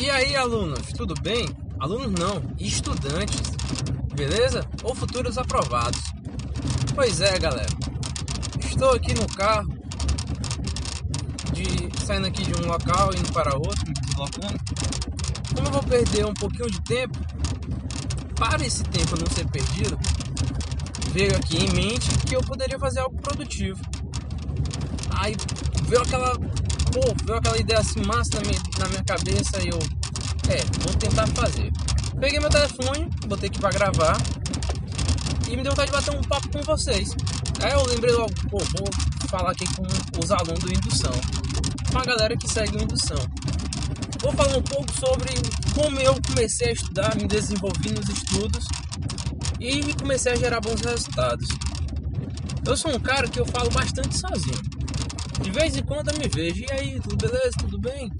E aí, alunos, tudo bem? Alunos não, estudantes, beleza? Ou futuros aprovados. Pois é, galera. Estou aqui no carro, de saindo aqui de um local indo para outro, me deslocando. Como eu vou perder um pouquinho de tempo, para esse tempo não ser perdido, veio aqui em mente que eu poderia fazer algo produtivo. Aí veio aquela pô, veio aquela ideia assim massa na minha, na minha cabeça e eu, é, vou tentar fazer. Peguei meu telefone, botei aqui pra gravar e me deu vontade de bater um papo com vocês. Aí eu lembrei logo, pô, vou falar aqui com os alunos do Indução, com a galera que segue o Indução. Vou falar um pouco sobre como eu comecei a estudar, me desenvolvi nos estudos e comecei a gerar bons resultados. Eu sou um cara que eu falo bastante sozinho. De vez em quando eu me vejo, e aí, tudo beleza? Tudo bem?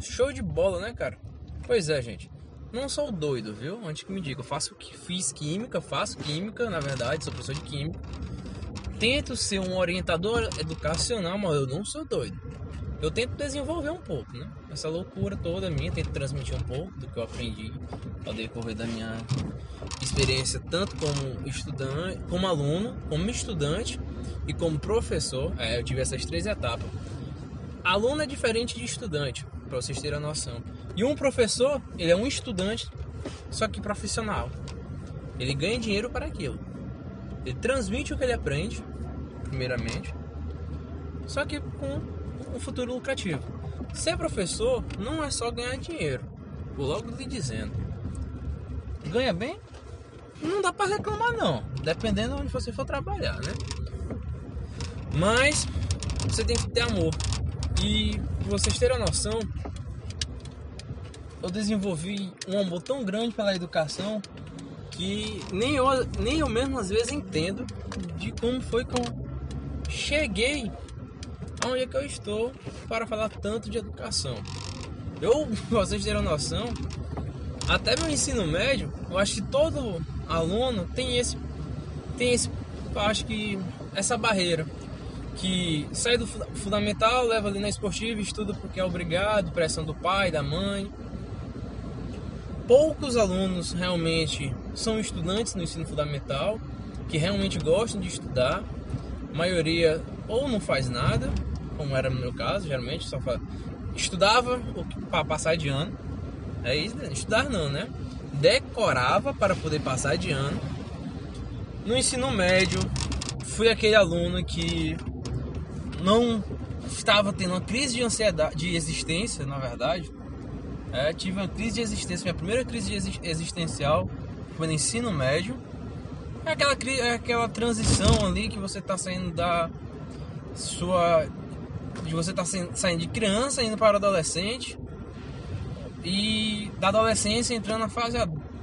Show de bola, né, cara? Pois é, gente. Não sou doido, viu? Antes que me diga, eu faço que fiz química, faço química, na verdade, sou professor de química. Tento ser um orientador educacional, mas eu não sou doido. Eu tento desenvolver um pouco, né? Essa loucura toda minha, tento transmitir um pouco do que eu aprendi ao decorrer da minha experiência, tanto como estudante, como aluno, como estudante e como professor, é, eu tive essas três etapas. Aluno é diferente de estudante, para vocês terem a noção. E um professor, ele é um estudante, só que profissional. Ele ganha dinheiro para aquilo. Ele transmite o que ele aprende, primeiramente, só que com um futuro lucrativo. Ser professor não é só ganhar dinheiro, vou logo lhe dizendo. Ganha bem? Não dá para reclamar não, dependendo de onde você for trabalhar, né? Mas você tem que ter amor. E pra vocês terem a noção, eu desenvolvi um amor tão grande pela educação que nem eu, nem eu mesmo às vezes entendo de como foi que eu cheguei aonde é que eu estou para falar tanto de educação. Eu, vocês terem noção, até meu ensino médio, eu acho que todo aluno tem esse, tem esse, acho que essa barreira que sai do fundamental, leva ali na esportiva, estuda porque é obrigado, pressão do pai, da mãe. Poucos alunos realmente são estudantes no ensino fundamental, que realmente gostam de estudar. A maioria ou não faz nada, como era no meu caso, geralmente só faz... estudava para passar de ano. É isso, né? estudar não, né? Decorava para poder passar de ano. No ensino médio, fui aquele aluno que não estava tendo uma crise de ansiedade, de existência, na verdade. É, tive uma crise de existência, minha primeira crise existencial foi no ensino médio. É aquela, é aquela transição ali que você está saindo da sua. de você tá saindo de criança indo para adolescente. E da adolescência entrando na fase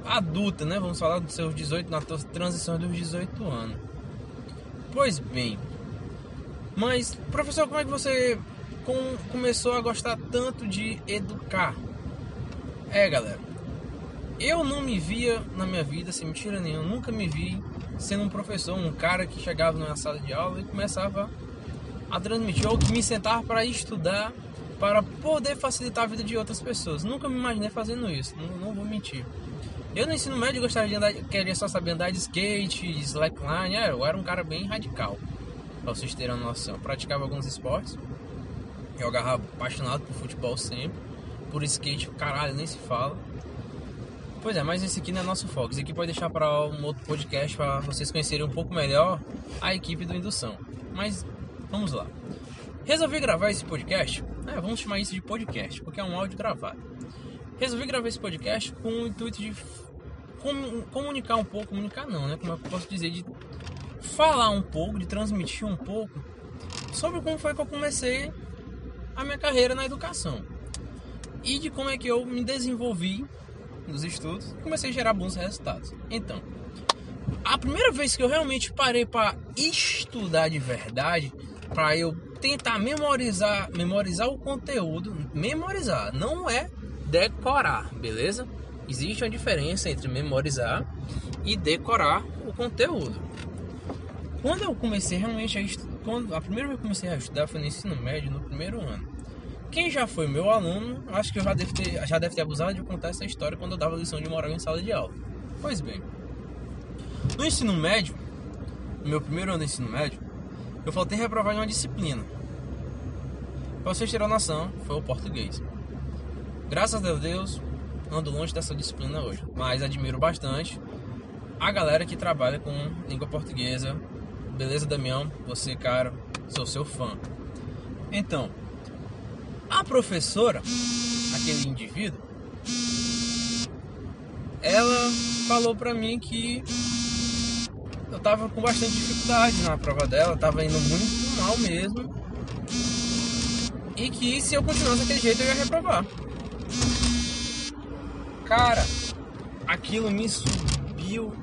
adulta, né? Vamos falar dos seus 18, na transição dos 18 anos. Pois bem, mas, professor, como é que você com, começou a gostar tanto de educar? É, galera, eu não me via na minha vida, sem mentira nenhuma, nunca me vi sendo um professor, um cara que chegava na sala de aula e começava a transmitir, ou que me sentava para estudar, para poder facilitar a vida de outras pessoas. Nunca me imaginei fazendo isso, não, não vou mentir. Eu no ensino médio gostaria de andar, queria só saber andar de skate, slackline, é, eu era um cara bem radical pra vocês terem uma noção. Eu praticava alguns esportes, eu agarrava apaixonado por futebol sempre, por skate, caralho, nem se fala. Pois é, mas esse aqui não é nosso foco. Esse aqui pode deixar para um outro podcast para vocês conhecerem um pouco melhor a equipe do Indução. Mas vamos lá. Resolvi gravar esse podcast, é, vamos chamar isso de podcast, porque é um áudio gravado. Resolvi gravar esse podcast com o intuito de comunicar um pouco, comunicar não, né? Como eu posso dizer, de falar um pouco, de transmitir um pouco sobre como foi que eu comecei a minha carreira na educação e de como é que eu me desenvolvi nos estudos e comecei a gerar bons resultados. Então, a primeira vez que eu realmente parei para estudar de verdade, para eu tentar memorizar, memorizar o conteúdo, memorizar, não é decorar, beleza? Existe uma diferença entre memorizar e decorar o conteúdo. Quando eu comecei realmente a estudar, quando a primeira vez que eu comecei a estudar foi no ensino médio, no primeiro ano. Quem já foi meu aluno, acho que eu já deve ter, já deve ter abusado de contar essa história quando eu dava lição de moral em sala de aula. Pois bem, no ensino médio, no meu primeiro ano de ensino médio, eu faltei reprovar em uma disciplina. Pra vocês terem noção, foi o português. Graças a Deus, ando longe dessa disciplina hoje, mas admiro bastante a galera que trabalha com língua portuguesa. Beleza, Damião? Você, cara, sou seu fã. Então, a professora, aquele indivíduo, ela falou pra mim que eu tava com bastante dificuldade na prova dela, tava indo muito mal mesmo. E que se eu continuasse daquele jeito eu ia reprovar. Cara, aquilo me subiu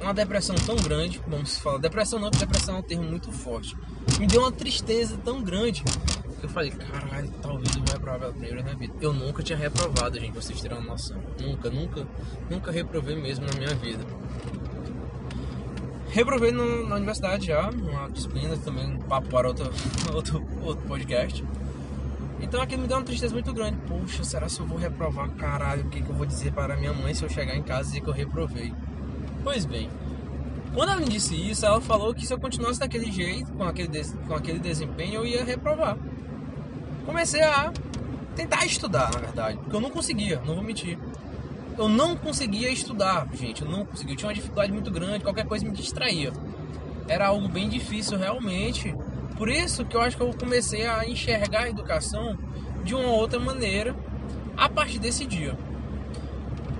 uma depressão tão grande, vamos falar, depressão não, porque depressão é um termo muito forte. Me deu uma tristeza tão grande que eu falei, caralho, talvez eu vou reprovar pela primeira na vida. Eu nunca tinha reprovado, gente, vocês uma noção. Nunca, nunca, nunca reprovei mesmo na minha vida. Reprovei no, na universidade já, uma disciplina também, um papo para outro, outro, outro podcast. Então aquilo me deu uma tristeza muito grande. Poxa, será que eu vou reprovar? Caralho, o que, que eu vou dizer para minha mãe se eu chegar em casa e que eu reprovei? Pois bem, quando ela me disse isso, ela falou que se eu continuasse daquele jeito, com aquele, com aquele desempenho, eu ia reprovar. Comecei a tentar estudar, na verdade, porque eu não conseguia, não vou mentir. Eu não conseguia estudar, gente, eu não conseguia. Eu tinha uma dificuldade muito grande, qualquer coisa me distraía. Era algo bem difícil realmente. Por isso que eu acho que eu comecei a enxergar a educação de uma outra maneira a partir desse dia.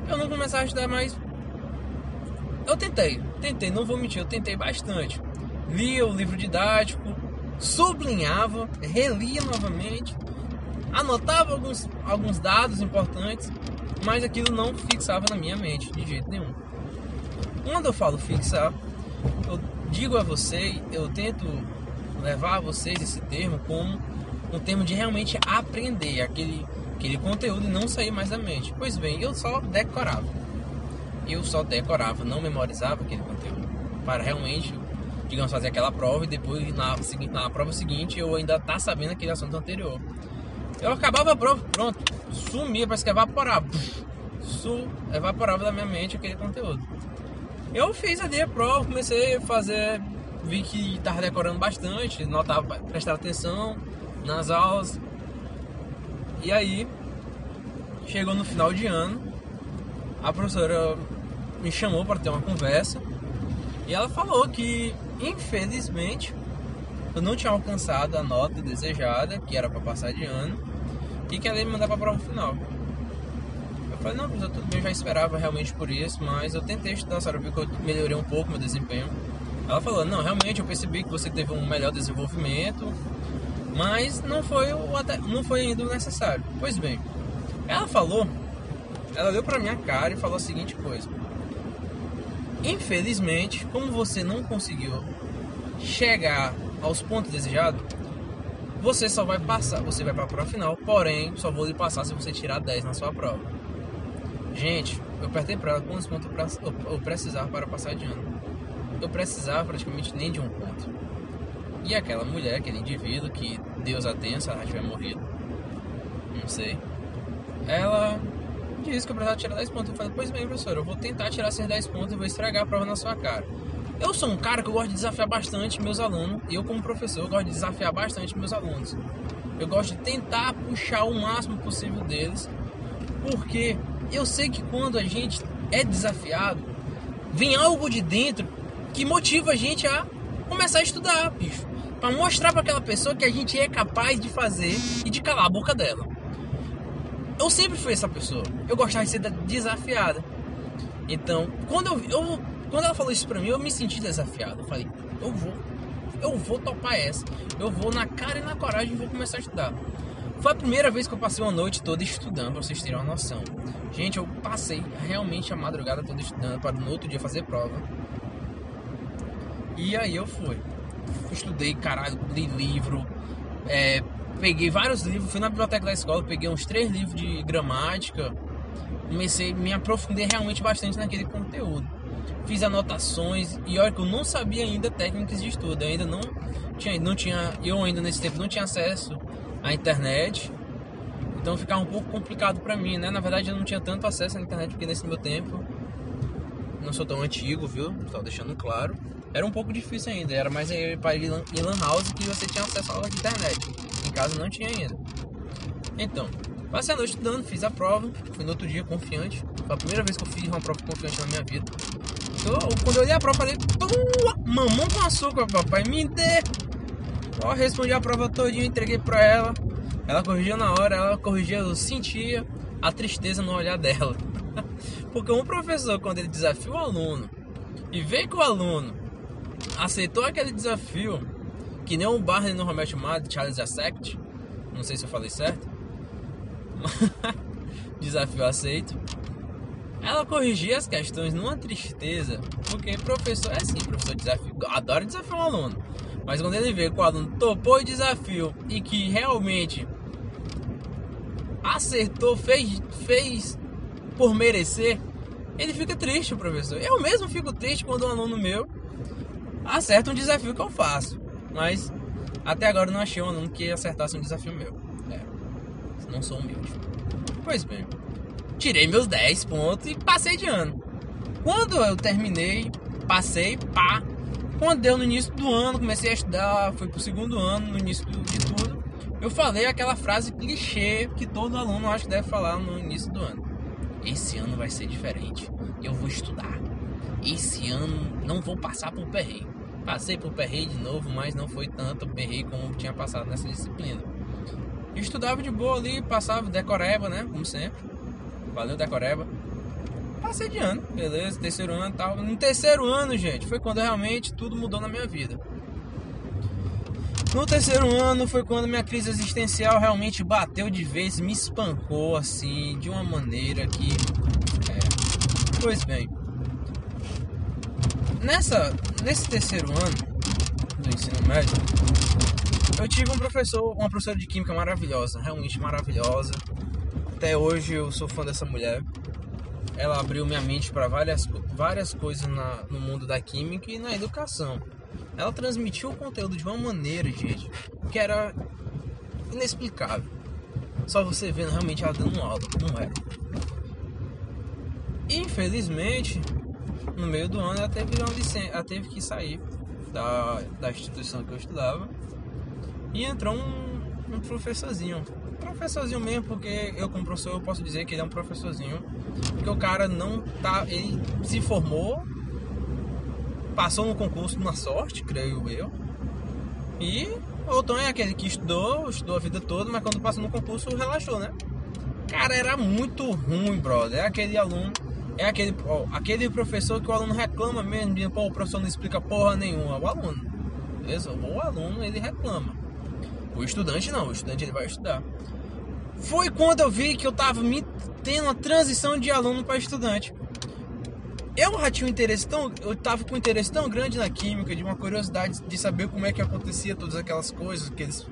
Eu não comecei a estudar mais eu tentei, tentei, não vou mentir, eu tentei bastante. Lia o livro didático, sublinhava, relia novamente, anotava alguns, alguns dados importantes, mas aquilo não fixava na minha mente de jeito nenhum. Quando eu falo fixar, eu digo a vocês, eu tento levar a vocês esse termo como um termo de realmente aprender aquele, aquele conteúdo e não sair mais da mente. Pois bem, eu só decorava eu só decorava, não memorizava aquele conteúdo. Para realmente, digamos, fazer aquela prova e depois na, na prova seguinte eu ainda tá sabendo aquele assunto anterior. Eu acabava a prova, pronto, sumia, parece que evaporava. Su, evaporava da minha mente aquele conteúdo. Eu fiz ali a prova, comecei a fazer, vi que estava decorando bastante, notava, prestar atenção nas aulas. E aí, chegou no final de ano, a professora me chamou para ter uma conversa e ela falou que, infelizmente, eu não tinha alcançado a nota desejada, que era para passar de ano, e que ela ia me mandar para a prova final. Eu falei, não, professor, tudo bem, eu já esperava realmente por isso, mas eu tentei estudar, sabe, que eu melhorei um pouco meu desempenho. Ela falou, não, realmente eu percebi que você teve um melhor desenvolvimento, mas não foi, o, não foi ainda o necessário. Pois bem, ela falou, ela olhou pra minha cara e falou a seguinte coisa. Infelizmente, como você não conseguiu chegar aos pontos desejados, você só vai passar, você vai para a prova final, porém, só vou lhe passar se você tirar 10 na sua prova. Gente, eu apertei para ela quantos pontos eu precisava para passar de ano. Eu precisava praticamente nem de um ponto. E aquela mulher, aquele indivíduo que Deus a tenha se ela tiver morrido, não sei, ela disse que eu precisava tirar 10 pontos. Eu falei, pois bem, professor, eu vou tentar tirar esses 10 pontos e vou estragar a prova na sua cara. Eu sou um cara que eu gosto de desafiar bastante meus alunos, e eu como professor, eu gosto de desafiar bastante meus alunos. Eu gosto de tentar puxar o máximo possível deles, porque eu sei que quando a gente é desafiado, vem algo de dentro que motiva a gente a começar a estudar, bicho. Para mostrar para aquela pessoa que a gente é capaz de fazer e de calar a boca dela eu sempre fui essa pessoa. Eu gostava de ser desafiada. Então, quando eu, eu, quando ela falou isso pra mim, eu me senti desafiado. Eu falei, eu vou, eu vou topar essa. Eu vou na cara e na coragem e vou começar a estudar. Foi a primeira vez que eu passei uma noite toda estudando, pra vocês terem uma noção. Gente, eu passei realmente a madrugada toda estudando para no outro dia fazer prova. E aí eu fui. Estudei, caralho, li livro, é, peguei vários livros, fui na biblioteca da escola, peguei uns três livros de gramática, comecei, me aprofundei realmente bastante naquele conteúdo. fiz anotações e olha que eu não sabia ainda técnicas de estudo, eu ainda não tinha, não tinha, eu ainda nesse tempo não tinha acesso à internet, então ficava um pouco complicado para mim, né? Na verdade eu não tinha tanto acesso à internet porque nesse meu tempo não sou tão antigo, viu? Estou deixando claro. Era um pouco difícil ainda, era mais para ir em lan house que você tinha acesso à internet. Em casa não tinha ainda. Então, passei a noite estudando, fiz a prova, fui no outro dia confiante. Foi a primeira vez que eu fiz uma prova confiante na minha vida. Então, quando eu olhei a prova, falei, mamão com açúcar, papai, me dê. Eu respondi a prova todinha, entreguei pra ela. Ela corrigiu na hora, ela corrigia, eu sentia a tristeza no olhar dela. Porque um professor, quando ele desafia o aluno e vê que o aluno aceitou aquele desafio, que nem o Barney no Romeo chamado Charles Assect, não sei se eu falei certo, desafio aceito. Ela corrigia as questões numa tristeza, porque professor é assim, professor desafio, adora desafiar um aluno. Mas quando ele vê que o aluno topou o desafio e que realmente acertou, fez, fez por merecer, ele fica triste, professor. Eu mesmo fico triste quando um aluno meu acerta um desafio que eu faço. Mas até agora não achei um aluno que acertasse um desafio meu. É, não sou humilde. Pois bem, tirei meus 10 pontos e passei de ano. Quando eu terminei, passei, pá. Quando deu no início do ano, comecei a estudar, fui pro segundo ano, no início de tudo. Eu falei aquela frase clichê que todo aluno acho que deve falar no início do ano. Esse ano vai ser diferente. Eu vou estudar. Esse ano não vou passar por perreio. Passei por perreio de novo, mas não foi tanto perreio como tinha passado nessa disciplina. Estudava de boa ali, passava decoreba, né? Como sempre. Valeu, decoreba. Passei de ano, beleza, terceiro ano e tal. No terceiro ano, gente, foi quando realmente tudo mudou na minha vida. No terceiro ano foi quando minha crise existencial realmente bateu de vez, me espancou assim, de uma maneira que. É, pois bem. Nessa, nesse terceiro ano do ensino médio, eu tive um professor, uma professora de química maravilhosa, realmente maravilhosa. Até hoje eu sou fã dessa mulher. Ela abriu minha mente para várias, várias coisas na, no mundo da química e na educação. Ela transmitiu o conteúdo de uma maneira, gente, que era inexplicável. Só você vendo realmente ela dando aula, como era. Infelizmente, no meio do ano ela teve, licença, ela teve que sair da, da instituição que eu estudava e entrou um, um professorzinho. Professorzinho mesmo, porque eu como professor eu posso dizer que ele é um professorzinho. Porque o cara não tá. Ele se formou passou no concurso na sorte, creio eu. E o Tom é aquele que estudou, estudou a vida toda, mas quando passou no concurso relaxou, né? Cara, era muito ruim, brother. É aquele aluno, é aquele, ó, aquele professor que o aluno reclama mesmo, de, pô, o professor não explica porra nenhuma. O aluno, beleza? O aluno, ele reclama. O estudante não, o estudante ele vai estudar. Foi quando eu vi que eu tava me tendo uma transição de aluno para estudante eu já tinha um interesse tão. Eu tava com um interesse tão grande na química, de uma curiosidade de saber como é que acontecia todas aquelas coisas, aqueles.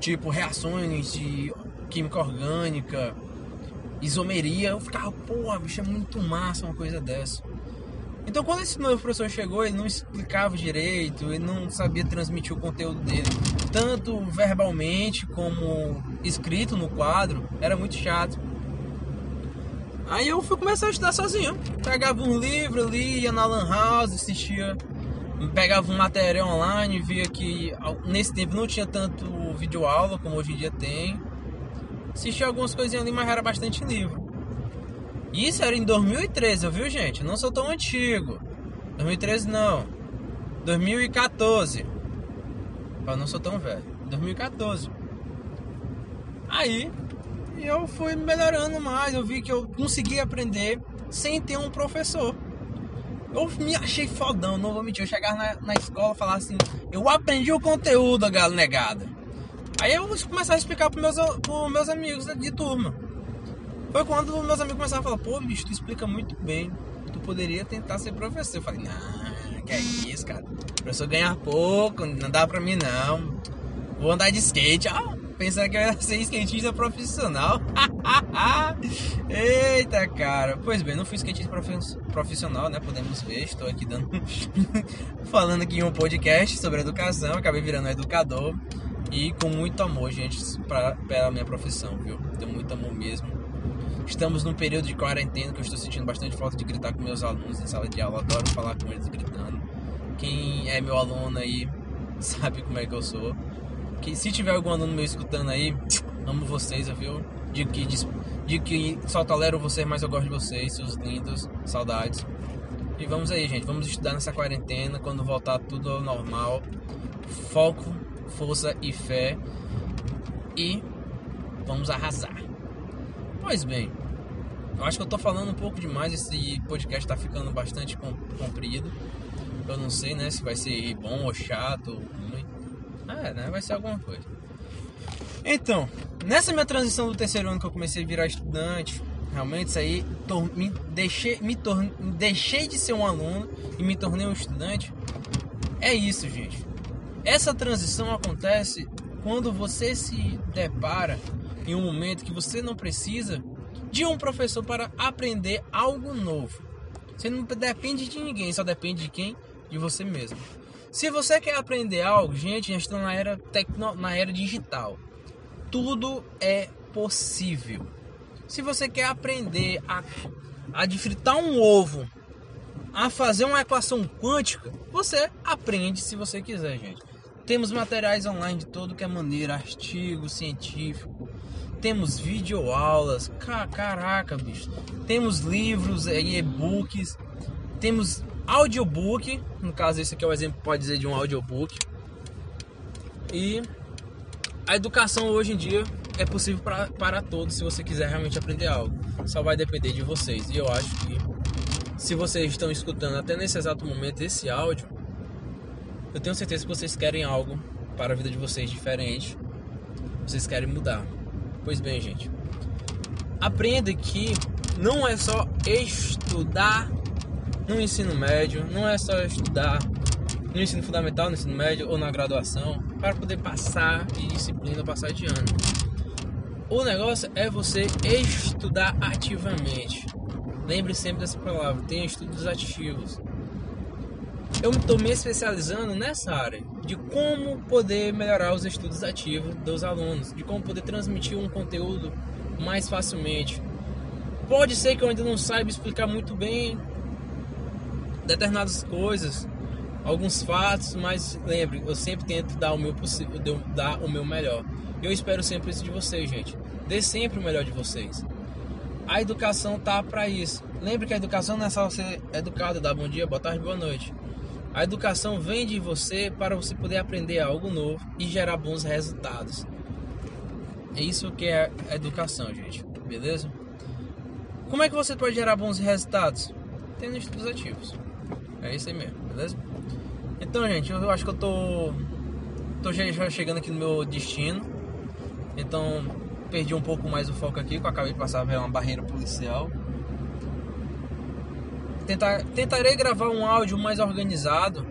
Tipo, reações de química orgânica, isomeria. Eu ficava, porra, bicho, é muito massa uma coisa dessa. Então, quando esse meu professor chegou, ele não explicava direito, ele não sabia transmitir o conteúdo dele, tanto verbalmente como escrito no quadro, era muito chato. Aí eu fui começar a estudar sozinho. Pegava um livro ali, ia na Lan House, assistia, pegava um material online, via que nesse tempo não tinha tanto vídeo aula como hoje em dia tem. Assistia algumas coisinhas ali, mas era bastante livro. Isso era em 2013, viu gente? Não sou tão antigo. 2013 não. 2014. Eu não sou tão velho. 2014. Aí eu fui melhorando mais, eu vi que eu consegui aprender sem ter um professor. Eu me achei fodão, não vou mentir. Eu chegar na, na escola e falar assim: eu aprendi o conteúdo, galo negada. Aí eu começar a explicar para meus, pros meus amigos de turma. Foi quando meus amigos começaram a falar: pô, bicho, tu explica muito bem. Tu poderia tentar ser professor. Eu falei: não, que é isso, cara. Professor ganhar pouco, não dá pra mim não. Vou andar de skate. Ah, Pensar que eu ia ser skatista profissional. Eita, cara. Pois bem, não fui skatista profissional, né? Podemos ver. Estou aqui dando. falando aqui em um podcast sobre educação. Acabei virando educador. E com muito amor, gente, pra, pela minha profissão, viu? Tenho muito amor mesmo. Estamos num período de quarentena que eu estou sentindo bastante falta de gritar com meus alunos em sala de aula. Adoro falar com eles gritando. Quem é meu aluno aí sabe como é que eu sou. Que se tiver algum aluno meu escutando aí, amo vocês, viu? De que, de que só tolero vocês, mas eu gosto de vocês, seus lindos, saudades. E vamos aí, gente, vamos estudar nessa quarentena, quando voltar tudo ao normal. Foco, força e fé. E vamos arrasar. Pois bem, eu acho que eu tô falando um pouco demais, esse podcast tá ficando bastante comprido. Eu não sei, né, se vai ser bom ou chato, ruim. É, né? Vai ser alguma coisa. Então, nessa minha transição do terceiro ano que eu comecei a virar estudante, realmente isso aí me deixei, me torne, deixei de ser um aluno e me tornei um estudante. É isso, gente. Essa transição acontece quando você se depara em um momento que você não precisa de um professor para aprender algo novo. Você não depende de ninguém, só depende de quem? De você mesmo. Se você quer aprender algo, gente, já estamos na era, tecno, na era digital. Tudo é possível. Se você quer aprender a, a fritar um ovo, a fazer uma equação quântica, você aprende se você quiser, gente. Temos materiais online de todo que é maneira, artigo científico, temos videoaulas, caraca, bicho. Temos livros e e-books, temos audiobook, no caso esse aqui é o exemplo pode dizer de um audiobook. E a educação hoje em dia é possível pra, para todos se você quiser realmente aprender algo. Só vai depender de vocês. E eu acho que se vocês estão escutando até nesse exato momento esse áudio, eu tenho certeza que vocês querem algo para a vida de vocês diferente. Vocês querem mudar. Pois bem, gente. Aprenda que não é só estudar no ensino médio, não é só estudar no ensino fundamental, no ensino médio ou na graduação para poder passar de disciplina, passar de ano. O negócio é você estudar ativamente. Lembre sempre dessa palavra, tenha estudos ativos. Eu estou me especializando nessa área de como poder melhorar os estudos ativos dos alunos, de como poder transmitir um conteúdo mais facilmente. Pode ser que eu ainda não saiba explicar muito bem determinadas coisas, alguns fatos, mas lembre, eu sempre tento dar o meu possível, dar o meu melhor. Eu espero sempre isso de vocês, gente. Dê sempre o melhor de vocês. A educação tá para isso. Lembre que a educação não é só ser educado, dar bom dia, boa tarde, boa noite. A educação vem de você para você poder aprender algo novo e gerar bons resultados. É isso que é a educação, gente. Beleza? Como é que você pode gerar bons resultados? Tendo estudos ativos. É isso aí mesmo, beleza? Então, gente, eu acho que eu tô, tô já chegando aqui no meu destino. Então, perdi um pouco mais o foco aqui, que eu acabei de passar por uma barreira policial. Tentar, tentarei gravar um áudio mais organizado.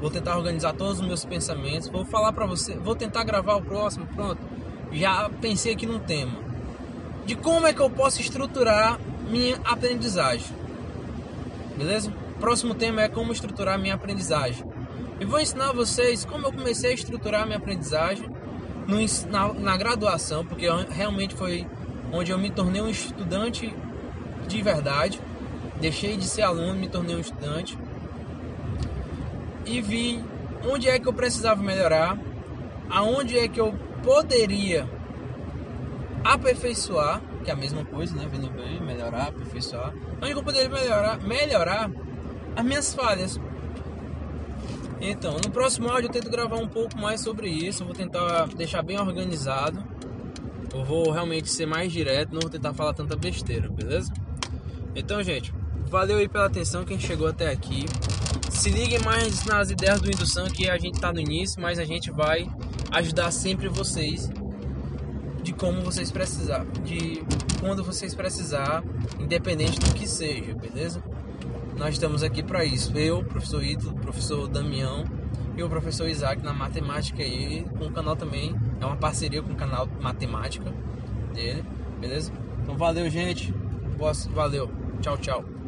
Vou tentar organizar todos os meus pensamentos. Vou falar para você, vou tentar gravar o próximo, pronto. Já pensei aqui no tema. De como é que eu posso estruturar minha aprendizagem. Beleza? próximo tema é como estruturar minha aprendizagem. E vou ensinar vocês como eu comecei a estruturar minha aprendizagem no, na, na graduação, porque realmente foi onde eu me tornei um estudante de verdade. Deixei de ser aluno, me tornei um estudante. E vi onde é que eu precisava melhorar, aonde é que eu poderia aperfeiçoar, que é a mesma coisa, né? Vendo bem, melhorar, aperfeiçoar. Onde eu poderia melhorar, melhorar as minhas falhas. Então, no próximo áudio eu tento gravar um pouco mais sobre isso. vou tentar deixar bem organizado. Eu vou realmente ser mais direto, não vou tentar falar tanta besteira, beleza? Então, gente, valeu aí pela atenção quem chegou até aqui. Se liguem mais nas ideias do Indução que a gente tá no início, mas a gente vai ajudar sempre vocês de como vocês precisar, de quando vocês precisar, independente do que seja, beleza? Nós estamos aqui para isso. Eu, professor Ítalo, professor Damião e e o professor Isaac na matemática aí, com o canal também, é uma parceria com o canal Matemática dele, beleza? Então valeu, gente. Valeu. Tchau, tchau.